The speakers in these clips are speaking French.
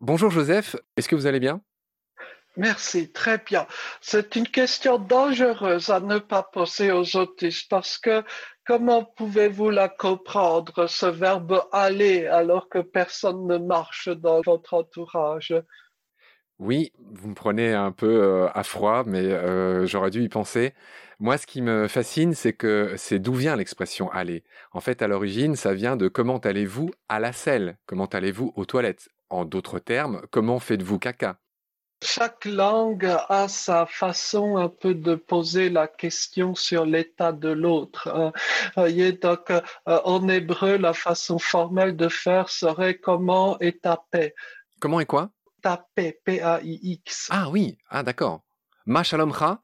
Bonjour Joseph, est-ce que vous allez bien? Merci, très bien. C'est une question dangereuse à ne pas poser aux autistes parce que comment pouvez-vous la comprendre, ce verbe aller, alors que personne ne marche dans votre entourage? Oui, vous me prenez un peu euh, à froid, mais euh, j'aurais dû y penser. Moi, ce qui me fascine, c'est que c'est d'où vient l'expression aller. En fait, à l'origine, ça vient de comment allez-vous à la selle, comment allez-vous aux toilettes? En d'autres termes, comment faites-vous caca? Chaque langue a sa façon un peu de poser la question sur l'état de l'autre. Voyez, donc, euh, en hébreu, la façon formelle de faire serait comment est ta paix? Comment est quoi? Paix, P-A-I-X. Ah oui, ah d'accord. Ma shalomcha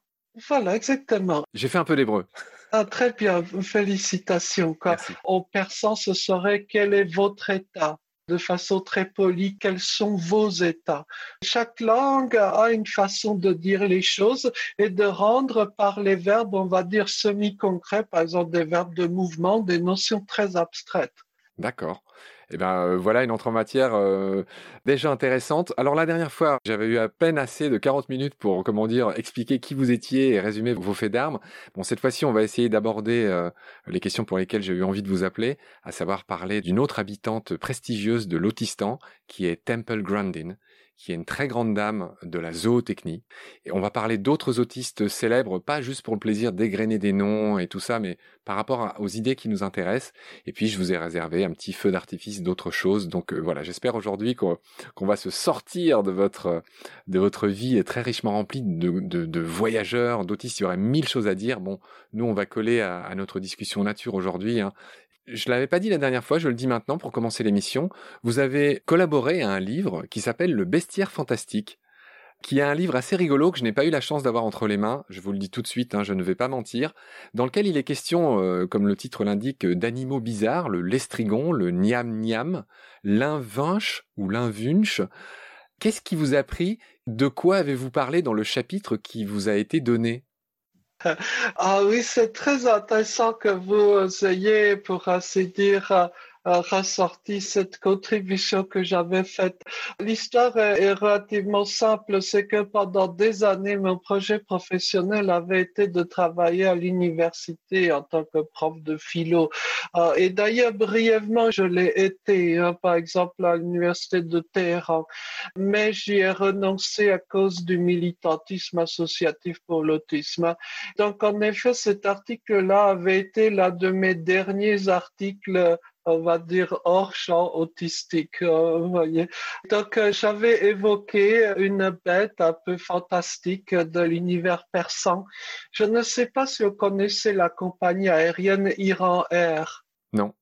Voilà, exactement. J'ai fait un peu d'hébreu. Ah, très bien, félicitations. Quoi. En persan, ce serait quel est votre état? De façon très polie quels sont vos états? Chaque langue a une façon de dire les choses et de rendre par les verbes, on va dire semi-concrets, par exemple des verbes de mouvement, des notions très abstraites. D'accord. Eh ben euh, voilà une entrée en matière euh, déjà intéressante. Alors la dernière fois, j'avais eu à peine assez de 40 minutes pour comment dire expliquer qui vous étiez et résumer vos faits d'armes. Bon cette fois-ci, on va essayer d'aborder euh, les questions pour lesquelles j'ai eu envie de vous appeler, à savoir parler d'une autre habitante prestigieuse de l'Autistan qui est Temple Grandin qui est une très grande dame de la zootechnie. Et on va parler d'autres autistes célèbres, pas juste pour le plaisir d'égrener des noms et tout ça, mais par rapport aux idées qui nous intéressent. Et puis, je vous ai réservé un petit feu d'artifice d'autres choses. Donc euh, voilà, j'espère aujourd'hui qu'on va se sortir de votre, de votre vie très richement remplie de, voyageurs, d'autistes. Il y aurait mille choses à dire. Bon, nous, on va coller à, notre discussion nature aujourd'hui. Hein je l'avais pas dit la dernière fois, je le dis maintenant pour commencer l'émission. Vous avez collaboré à un livre qui s'appelle Le Bestiaire Fantastique, qui est un livre assez rigolo que je n'ai pas eu la chance d'avoir entre les mains. Je vous le dis tout de suite, hein, je ne vais pas mentir. Dans lequel il est question, euh, comme le titre l'indique, d'animaux bizarres, le lestrigon, le niam niam, l'invinche ou l'invunche. Qu'est-ce qui vous a pris? De quoi avez-vous parlé dans le chapitre qui vous a été donné? Ah oui, c'est très intéressant que vous ayez, pour ainsi dire, ressorti cette contribution que j'avais faite. L'histoire est relativement simple, c'est que pendant des années, mon projet professionnel avait été de travailler à l'université en tant que prof de philo. Euh, et d'ailleurs, brièvement, je l'ai été, hein, par exemple à l'université de Téhéran. Mais j'y ai renoncé à cause du militantisme associatif pour l'autisme. Donc, en effet, cet article-là avait été l'un de mes derniers articles on va dire, hors champ autistique. Euh, voyez. Donc, euh, j'avais évoqué une bête un peu fantastique de l'univers persan. Je ne sais pas si vous connaissez la compagnie aérienne Iran Air. Non.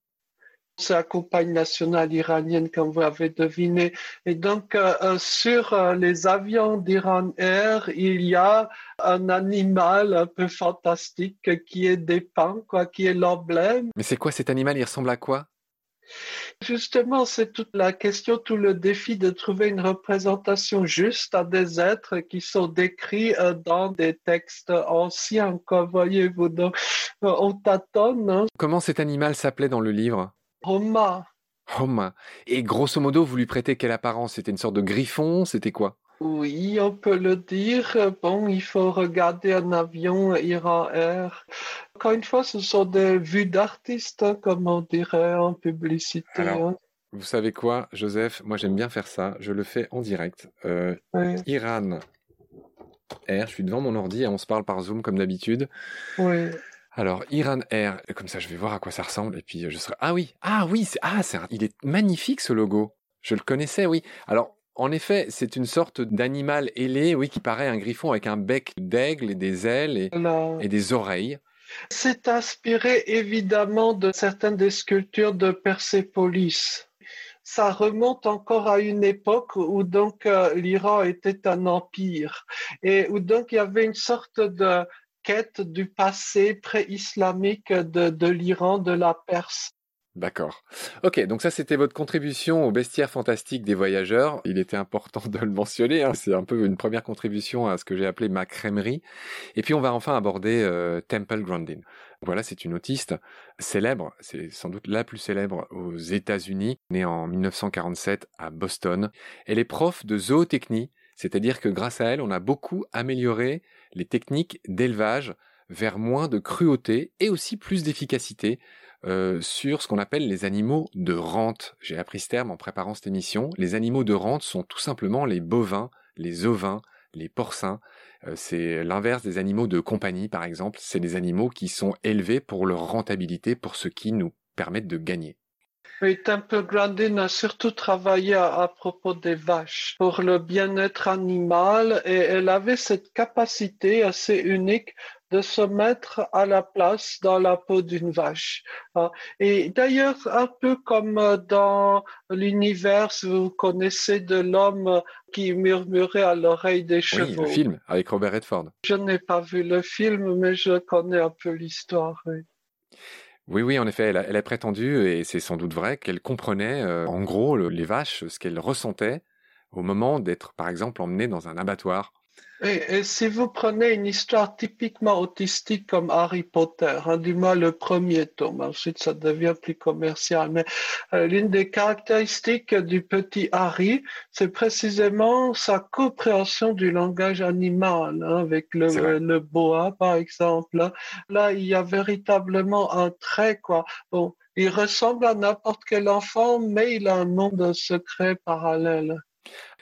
C'est la compagnie nationale iranienne, comme vous avez deviné. Et donc, euh, sur les avions d'Iran Air, il y a un animal un peu fantastique qui est dépeint, quoi, qui est l'emblème. Mais c'est quoi cet animal? Il ressemble à quoi? Justement, c'est toute la question, tout le défi de trouver une représentation juste à des êtres qui sont décrits euh, dans des textes anciens, quoi, voyez-vous. Donc, euh, on tâtonne. Hein. Comment cet animal s'appelait dans le livre? Roma. Roma. Et grosso modo, vous lui prêtez quelle apparence? C'était une sorte de griffon? C'était quoi? Oui, on peut le dire. Bon, il faut regarder un avion Iran Air. Encore une fois, ce sont des vues d'artistes, hein, comme on dirait en publicité. Hein. Vous savez quoi, Joseph? Moi, j'aime bien faire ça. Je le fais en direct. Euh, Iran Air, je suis devant mon ordi et on se parle par Zoom comme d'habitude. Oui. Alors, Iran Air, comme ça, je vais voir à quoi ça ressemble et puis je serai. Ah oui, ah oui, c'est ah, c'est il est magnifique ce logo. Je le connaissais, oui. Alors, en effet, c'est une sorte d'animal ailé, oui, qui paraît un griffon avec un bec d'aigle et des ailes et, des oreilles. C'est inspiré évidemment de certaines des sculptures de Persépolis. Ça remonte encore à une époque où donc euh, l'Iran était un empire et où donc il y avait une sorte de du passé pré-islamique de l'Iran, de la Perse. D'accord. Ok, donc ça c'était votre contribution au bestiaire fantastique des voyageurs. Il était important de le mentionner, hein. c'est un peu une première contribution à ce que j'ai appelé ma crèmerie. Et puis on va enfin aborder euh, Temple Grandin. Voilà, c'est une autiste célèbre, c'est sans doute la plus célèbre aux États-Unis, née en 1947 à Boston. Elle est prof de zootechnie, c'est-à-dire que grâce à elle, on a beaucoup amélioré les techniques d'élevage vers moins de cruauté et aussi plus d'efficacité euh, sur ce qu'on appelle les animaux de rente. J'ai appris ce terme en préparant cette émission. Les animaux de rente sont tout simplement les bovins, les ovins, les porcins. Euh, c'est l'inverse des animaux de compagnie, par exemple. C'est des animaux qui sont élevés pour leur rentabilité, pour ce qui nous permettent de gagner. Oui, Temple Grandin a surtout travaillé à, propos des vaches pour le bien-être animal et elle avait cette capacité assez unique de se mettre à la place dans la peau d'une vache. Hein. Et d'ailleurs, un peu comme dans l'univers, vous connaissez de l'homme qui murmurait à l'oreille des chevaux. Oui, le film avec Robert Redford. Je n'ai pas vu le film, mais je connais un peu l'histoire. Oui. Oui, en effet, elle a, prétendu, et c'est sans doute vrai, qu'elle comprenait euh, en gros les vaches, ce qu'elles ressentaient au moment d'être, par exemple, emmenées dans un abattoir et, si vous prenez une histoire typiquement autistique comme Harry Potter, hein, du moins le premier tome, ensuite ça devient plus commercial, mais euh, l'une des caractéristiques du petit Harry, c'est précisément sa compréhension du langage animal, hein, avec le, le, boa par exemple. Là, il y a véritablement un trait, quoi. Bon, il ressemble à n'importe quel enfant, mais il a un monde secret parallèle.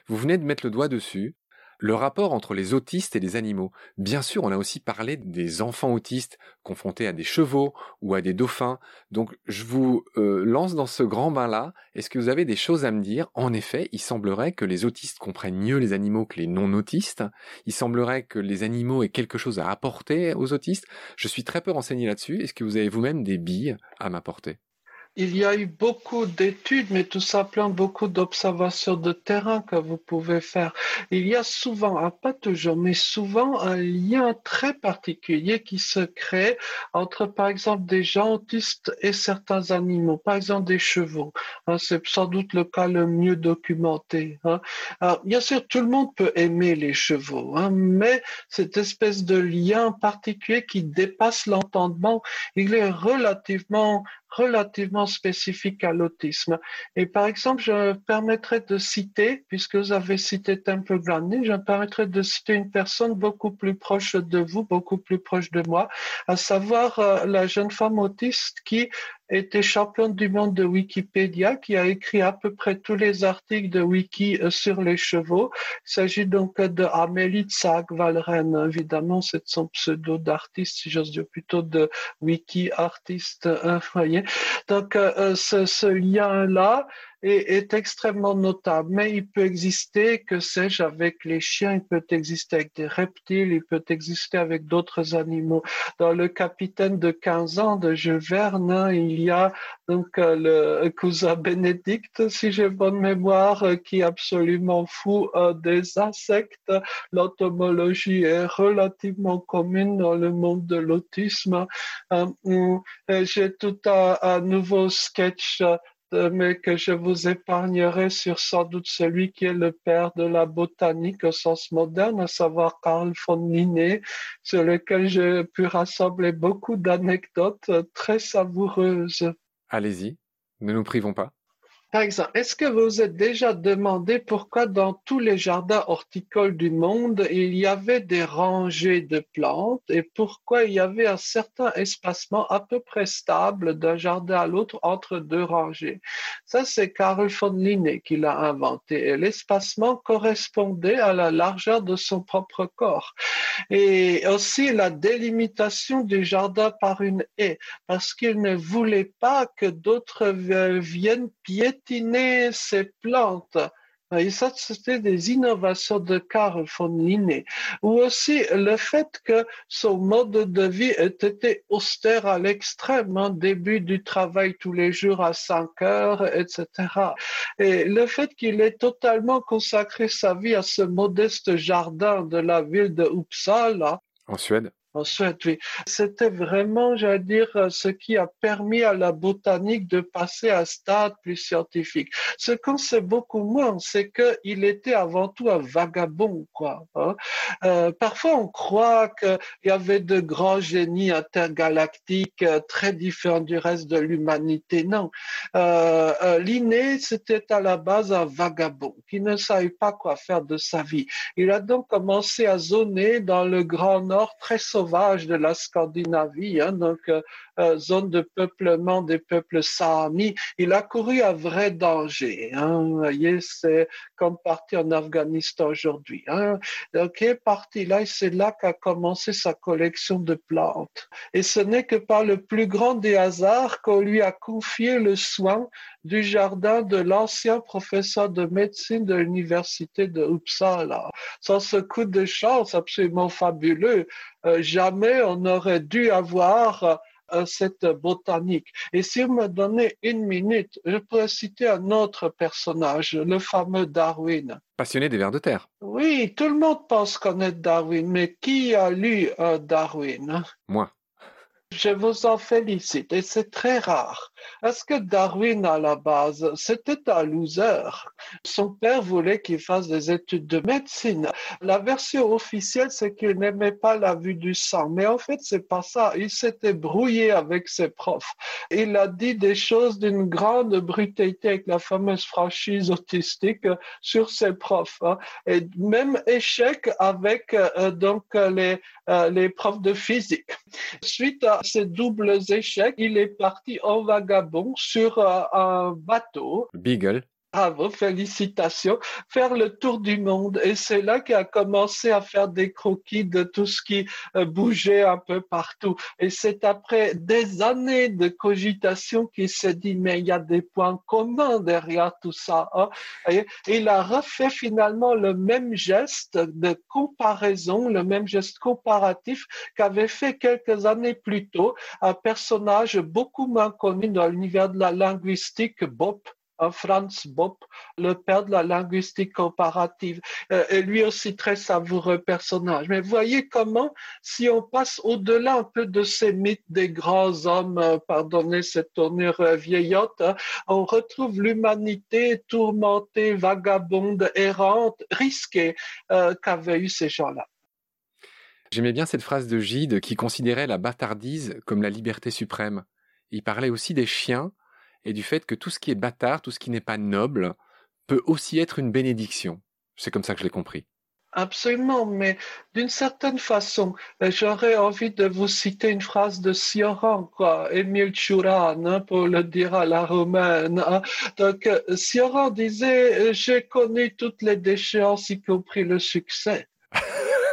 Vous venez de mettre le doigt dessus le rapport entre les autistes et les animaux. Bien sûr, on a aussi parlé des enfants autistes confrontés à des chevaux ou à des dauphins. Donc, je vous euh, lance dans ce grand bain-là. Est-ce que vous avez des choses à me dire? En effet, il semblerait que les autistes comprennent mieux les animaux que les non-autistes. Il semblerait que les animaux aient quelque chose à apporter aux autistes. Je suis très peu renseigné là-dessus. Est-ce que vous avez vous-même des billes à m'apporter? Il y a eu beaucoup d'études, mais tout simplement beaucoup d'observations de terrain que vous pouvez faire. Il y a souvent, ah, pas toujours, mais souvent un lien très particulier qui se crée entre, par exemple, des gens autistes et certains animaux, par exemple des chevaux. Hein, c'est sans doute le cas le mieux documenté. Hein. Bien sûr, tout le monde peut aimer les chevaux, hein, mais cette espèce de lien particulier qui dépasse l'entendement, il est relativement relativement spécifique à l'autisme. Et par exemple, je me permettrais de citer, puisque vous avez cité Temple Grandin, je me permettrais de citer une personne beaucoup plus proche de vous, beaucoup plus proche de moi, à savoir euh, la jeune femme autiste qui était championne du monde de Wikipédia, qui a écrit à peu près tous les articles de Wiki euh, sur les chevaux. Il s'agit donc de Amélie Tsag Valren, évidemment, c'est son pseudo d'artiste, si j'ose dire plutôt de Wiki artiste, hein, voyez. Donc, euh, euh, ce, ce lien-là, est, extrêmement notable. Mais il peut exister, que sais-je, avec les chiens, il peut exister avec des reptiles, il peut exister avec d'autres animaux. Dans le capitaine de 15 ans de Jules Verne, il y a donc euh, le cousin Bénédicte, si j'ai bonne mémoire, euh, qui est absolument fou euh, des insectes. L'entomologie est relativement commune dans le monde de l'autisme. J'ai tout un nouveau sketch mais que je vous épargnerai sur sans doute celui qui est le père de la botanique au sens moderne, à savoir Carl von Linné, sur lequel j'ai pu rassembler beaucoup d'anecdotes très savoureuses. Allez-y, ne nous privons pas. Par exemple, est-ce que vous êtes déjà demandé pourquoi dans tous les jardins horticoles du monde, il y avait des rangées de plantes et pourquoi il y avait un certain espacement à peu près stable d'un jardin à l'autre entre deux rangées? Ça, c'est Carl von Linné qui l'a inventé et l'espacement correspondait à la largeur de son propre corps. Et aussi la délimitation du jardin par une haie parce qu'il ne voulait pas que d'autres viennent piétiner piétiner ces plantes. Et ça, c'était des innovations de Carl von Linné. Ou aussi le fait que son mode de vie était austère à l'extrême, hein, début du travail tous les jours à 5 heures, etc. Et le fait qu'il ait totalement consacré sa vie à ce modeste jardin de la ville de Uppsala. En Suède En Suède, oui. C'était vraiment, j'allais dire, ce qui a permis à la botanique de passer à un stade plus scientifique. Ce qu'on sait beaucoup moins, c'est qu'il était avant tout un vagabond, quoi. Hein. Euh, parfois, on croit qu'il y avait de grands génies intergalactiques euh, très différents du reste de l'humanité. Non. Euh, euh Linné, c'était à la base un vagabond qui ne savait pas quoi faire de sa vie. Il a donc commencé à zoner dans le Grand Nord très sauvage de la Scandinavie, hein, donc euh, zone de peuplement des peuples samis. Il a couru un vrai danger. Hein. Vous voyez, c'est comme partir en Afghanistan aujourd'hui. Hein. Donc, il est parti là et c'est là qu'a commencé sa collection de plantes. Et ce n'est que par le plus grand des hasards qu'on lui a confié le soin du jardin de l'ancien professeur de médecine de l'université de Uppsala. Sans ce coup de chance absolument fabuleux, euh, jamais on n'aurait dû avoir euh, cette botanique. Et si vous me donnez une minute, je pourrais citer un autre personnage, le fameux Darwin. Passionné des vers de terre. Oui, tout le monde pense connaître Darwin, mais qui a lu euh, Darwin? Moi. Je vous en félicite et c'est très rare. Est-ce que Darwin, à la base, c'était un loser? Son père voulait qu'il fasse des études de médecine. La version officielle, c'est qu'il n'aimait pas la vue du sang. Mais en fait, c'est pas ça. Il s'était brouillé avec ses profs. Il a dit des choses d'une grande brutalité avec la fameuse franchise autistique sur ses profs. Hein. Et même échec avec euh, donc les, euh, les profs de physique. Suite à ces doubles échecs, il est parti en vagabond sur euh, un bateau. Beagle. Bravo, félicitations. Faire le tour du monde. Et c'est là qu'il a commencé à faire des croquis de tout ce qui euh, bougeait un peu partout. Et c'est après des années de cogitation qu'il s'est dit, mais il y a des points communs derrière tout ça. Hein. Et il a refait finalement le même geste de comparaison, le même geste comparatif qu'avait fait quelques années plus tôt un personnage beaucoup moins connu dans l'univers de la linguistique, Bob Franz Bopp, le père de la linguistique comparative, euh, lui aussi très savoureux personnage. Mais voyez comment, si on passe au-delà un peu de ces mythes des grands hommes, euh, pardonnez cette tournure euh, vieillotte, hein, on retrouve l'humanité tourmentée, vagabonde, errante, risquée qu'avaient eu ces gens-là. J'aimais bien cette phrase de Gide qui considérait la bâtardise comme la liberté suprême. Il parlait aussi des chiens et du fait que tout ce qui est bâtard, tout ce qui n'est pas noble, peut aussi être une bénédiction. C'est comme ça que je l'ai compris. Absolument, mais d'une certaine façon, euh, j'aurais envie de vous citer une phrase de Sioran, quoi, Émile Churan, hein, pour le dire à la romaine. Hein. Donc, euh, Sioran disait, euh, j'ai connu toutes les déchéances, y compris le succès.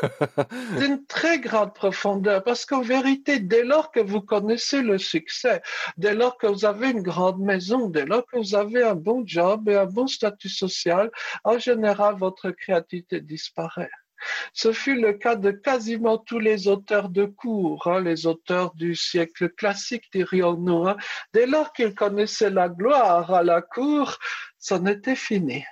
d'une très grande profondeur, parce qu'en vérité, dès lors que vous connaissez le succès, dès lors que vous avez une grande maison, dès lors que vous avez un bon job et un bon statut social, en général, votre créativité disparaît. Ce fut le cas de quasiment tous les auteurs de cours, hein, les auteurs du siècle classique, dirions-nous. Hein. Dès lors qu'ils connaissaient la gloire à la cour, c'en était fini.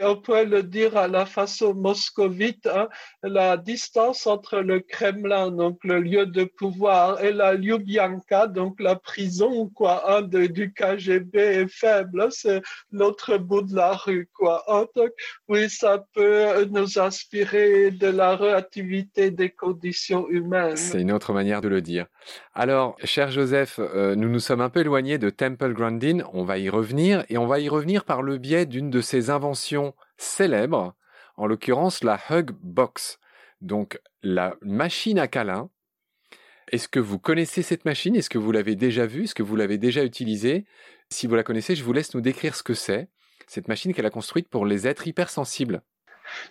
On pourrait le dire à la façon moscovite, hein, la distance entre le Kremlin, donc le lieu de pouvoir, et la Ljubljanka, donc la prison, quoi, hein, du KGB est faible. C'est l'autre bout de la rue, quoi. Donc, oui, ça peut nous inspirer de la relativité des conditions humaines. C'est une autre manière de le dire. Alors, cher Joseph, euh, nous nous sommes un peu éloignés de Temple Grandin. On va y revenir, et on va y revenir par le biais d'une de ses inventions célèbre, en l'occurrence la Hug Box, donc la machine à câlin. Est-ce que vous connaissez cette machine? Est-ce que vous l'avez déjà vue? Est-ce que vous l'avez déjà utilisée? Si vous la connaissez, je vous laisse nous décrire ce que c'est. Cette machine qu'elle a construite pour les êtres hypersensibles.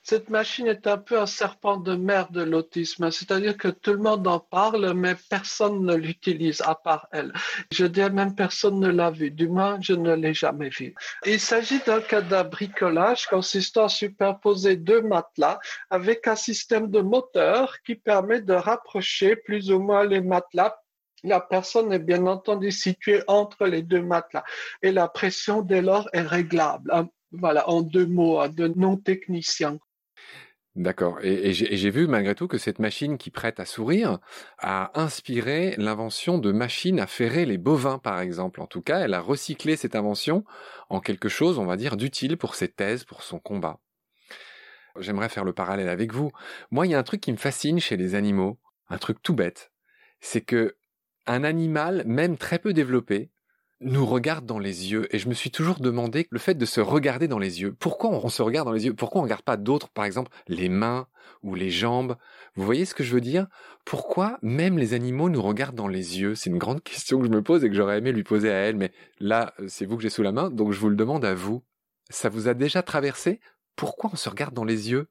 Cette machine est un peu un serpent de mer de l'autisme, c'est-à-dire que tout le monde en parle, mais personne ne l'utilise à part elle. Je dirais même personne ne l'a vu, du moins je ne l'ai jamais vu. Il s'agit d'un cas d'un bricolage consistant à superposer deux matelas avec un système de moteur qui permet de rapprocher plus ou moins les matelas la personne est bien entendu située entre les deux matelas et la pression dès lors est réglable. Voilà, en deux mots, de non-technicien. D'accord. Et, j'ai vu malgré tout que cette machine qui prête à sourire a inspiré l'invention de machines à ferrer les bovins, par exemple. En tout cas, elle a recyclé cette invention en quelque chose, on va dire, d'utile pour ses thèses, pour son combat. J'aimerais faire le parallèle avec vous. Moi, il y a un truc qui me fascine chez les animaux, un truc tout bête, c'est que un animal, même très peu développé, nous regarde dans les yeux. Et je me suis toujours demandé le fait de se regarder dans les yeux. Pourquoi on se regarde dans les yeux? Pourquoi on ne regarde pas d'autres, par exemple les mains ou les jambes? Vous voyez ce que je veux dire? Pourquoi même les animaux nous regardent dans les yeux? C'est une grande question que je me pose et que j'aurais aimé lui poser à elle. Mais là, c'est vous que j'ai sous la main, donc je vous le demande à vous. Ça vous a déjà traversé? Pourquoi on se regarde dans les yeux?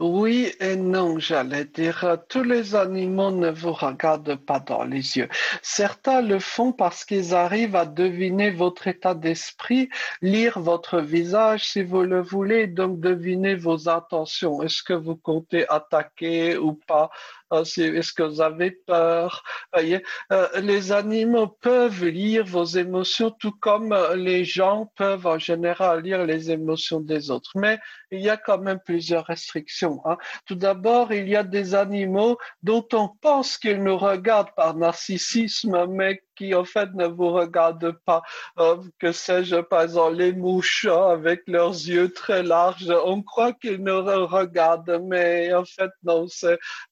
Oui et non, j'allais dire. Tous les animaux ne vous regardent pas dans les yeux. Certains le font parce qu'ils arrivent à deviner votre état d'esprit, lire votre visage si vous le voulez, donc deviner vos intentions. Est-ce que vous comptez attaquer ou pas est-ce que vous avez peur? Voyez, euh, Les animaux peuvent lire vos émotions tout comme les gens peuvent en général lire les émotions des autres. Mais il y a quand même plusieurs restrictions. Hein. Tout d'abord, il y a des animaux dont on pense qu'ils nous regardent par narcissisme, mais qui en fait ne vous regardent pas. Euh, que sais-je, par exemple, les mouches avec leurs yeux très larges, on croit qu'ils nous regardent, mais en fait non,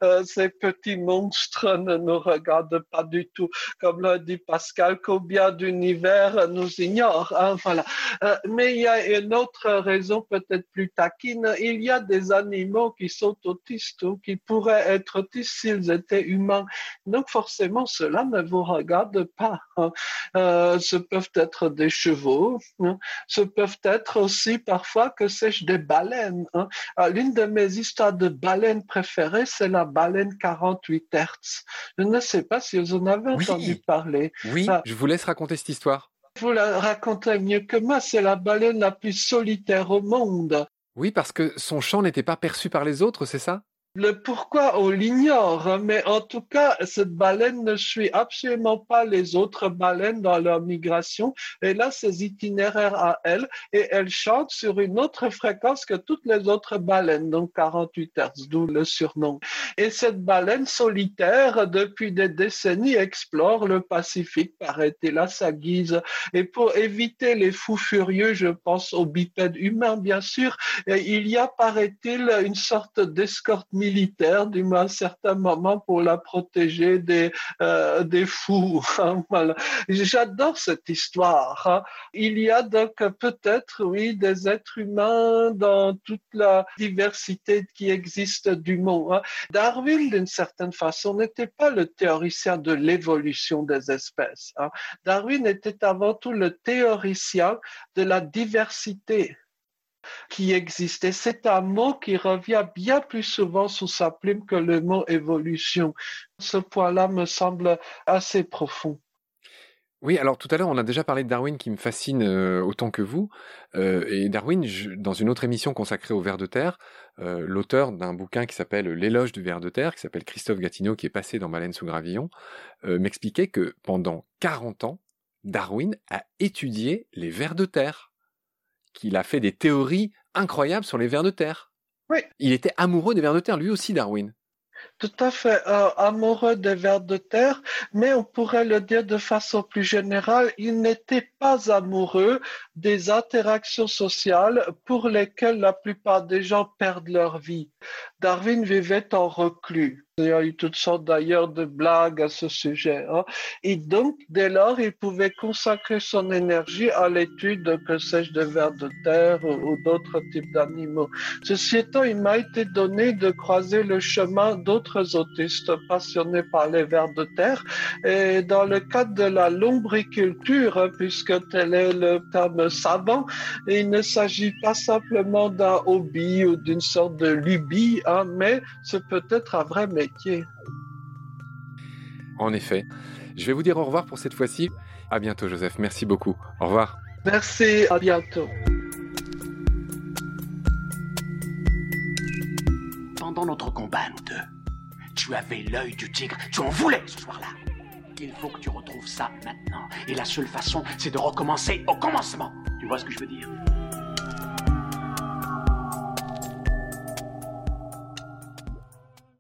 euh, ces petits monstres ne nous regardent pas du tout. Comme l'a dit Pascal, combien d'univers nous ignorent. Hein, voilà. Euh, mais il y a une autre raison peut-être plus taquine. Il y a des animaux qui sont autistes ou qui pourraient être autistes s'ils étaient humains. Donc forcément, cela ne vous regarde pas. Hein. Euh, ce peuvent être des chevaux, hein. ce peuvent être aussi parfois, que sais-je, des baleines. Hein. Euh, l'une de mes histoires de baleines préférées, c'est la baleine 48 Hertz. Je ne sais pas si vous en avez entendu parler. Oui, je vous laisse raconter cette histoire. Vous la racontez mieux que moi, c'est la baleine la plus solitaire au monde. Oui, parce que son chant n'était pas perçu par les autres, c'est ça? Le pourquoi, on l'ignore, mais en tout cas, cette baleine ne suit absolument pas les autres baleines dans leur migration. Elle a ses itinéraires à elle et elle chante sur une autre fréquence que toutes les autres baleines, donc 48 Hz, d'où le surnom. Et cette baleine solitaire, depuis des décennies, explore le Pacifique, paraît-il, à sa guise. Et pour éviter les fous furieux, je pense aux bipèdes humains, bien sûr, il y a, paraît-il, une sorte d'escorte militaire d'un certain moment pour la protéger des, euh, des fous. Hein. J'adore cette histoire. Hein. Il y a donc peut-être, oui, des êtres humains dans toute la diversité qui existe du monde. Hein. Darwin, d'une certaine façon, n'était pas le théoricien de l'évolution des espèces. Darwin était avant tout le théoricien de la diversité qui existait. C'est un mot qui revient bien plus souvent sous sa plume que le mot évolution. Ce point-là me semble assez profond. Oui, alors tout à l'heure, on a déjà parlé de Darwin qui me fascine euh, autant que vous. Euh, et Darwin, dans une autre émission consacrée au ver de terre, euh, l'auteur d'un bouquin qui s'appelle L'éloge du ver de terre, qui s'appelle Christophe Gatineau, qui est passé dans Baleine sous gravillon, m'expliquait que pendant 40 ans, Darwin a étudié les vers de terre qu'il a fait des théories incroyables sur les vers de terre. Oui. Il était amoureux des vers de terre, lui aussi, Darwin. Tout à fait, euh, amoureux des vers de terre, mais on pourrait le dire de façon plus générale, il n'était pas amoureux des interactions sociales pour lesquelles la plupart des gens perdent leur vie. Darwin vivait en reclus. Il y a eu toutes sortes d'ailleurs de blagues à ce sujet. Hein. Et donc, dès lors, il pouvait consacrer son énergie à l'étude, que sais-je, de vers de terre ou, d'autres types d'animaux. Ceci étant, il m'a été donné de croiser le chemin d'autres autistes passionnés par les vers de terre. Et dans le cadre de la lombriculture, hein, puisque tel est le terme savant, il ne s'agit pas simplement d'un hobby ou d'une sorte de lubie, hein, mais c'est peut-être un vrai métier. En effet. Je vais vous dire au revoir pour cette fois-ci. À bientôt, Joseph. Merci beaucoup. Au revoir. Merci. À bientôt. Pendant notre combat, nous deux, tu avais l'œil du tigre. Tu en voulais ce soir-là. Il faut que tu retrouves ça maintenant. Et la seule façon, c'est de recommencer au commencement. Tu vois ce que je veux dire?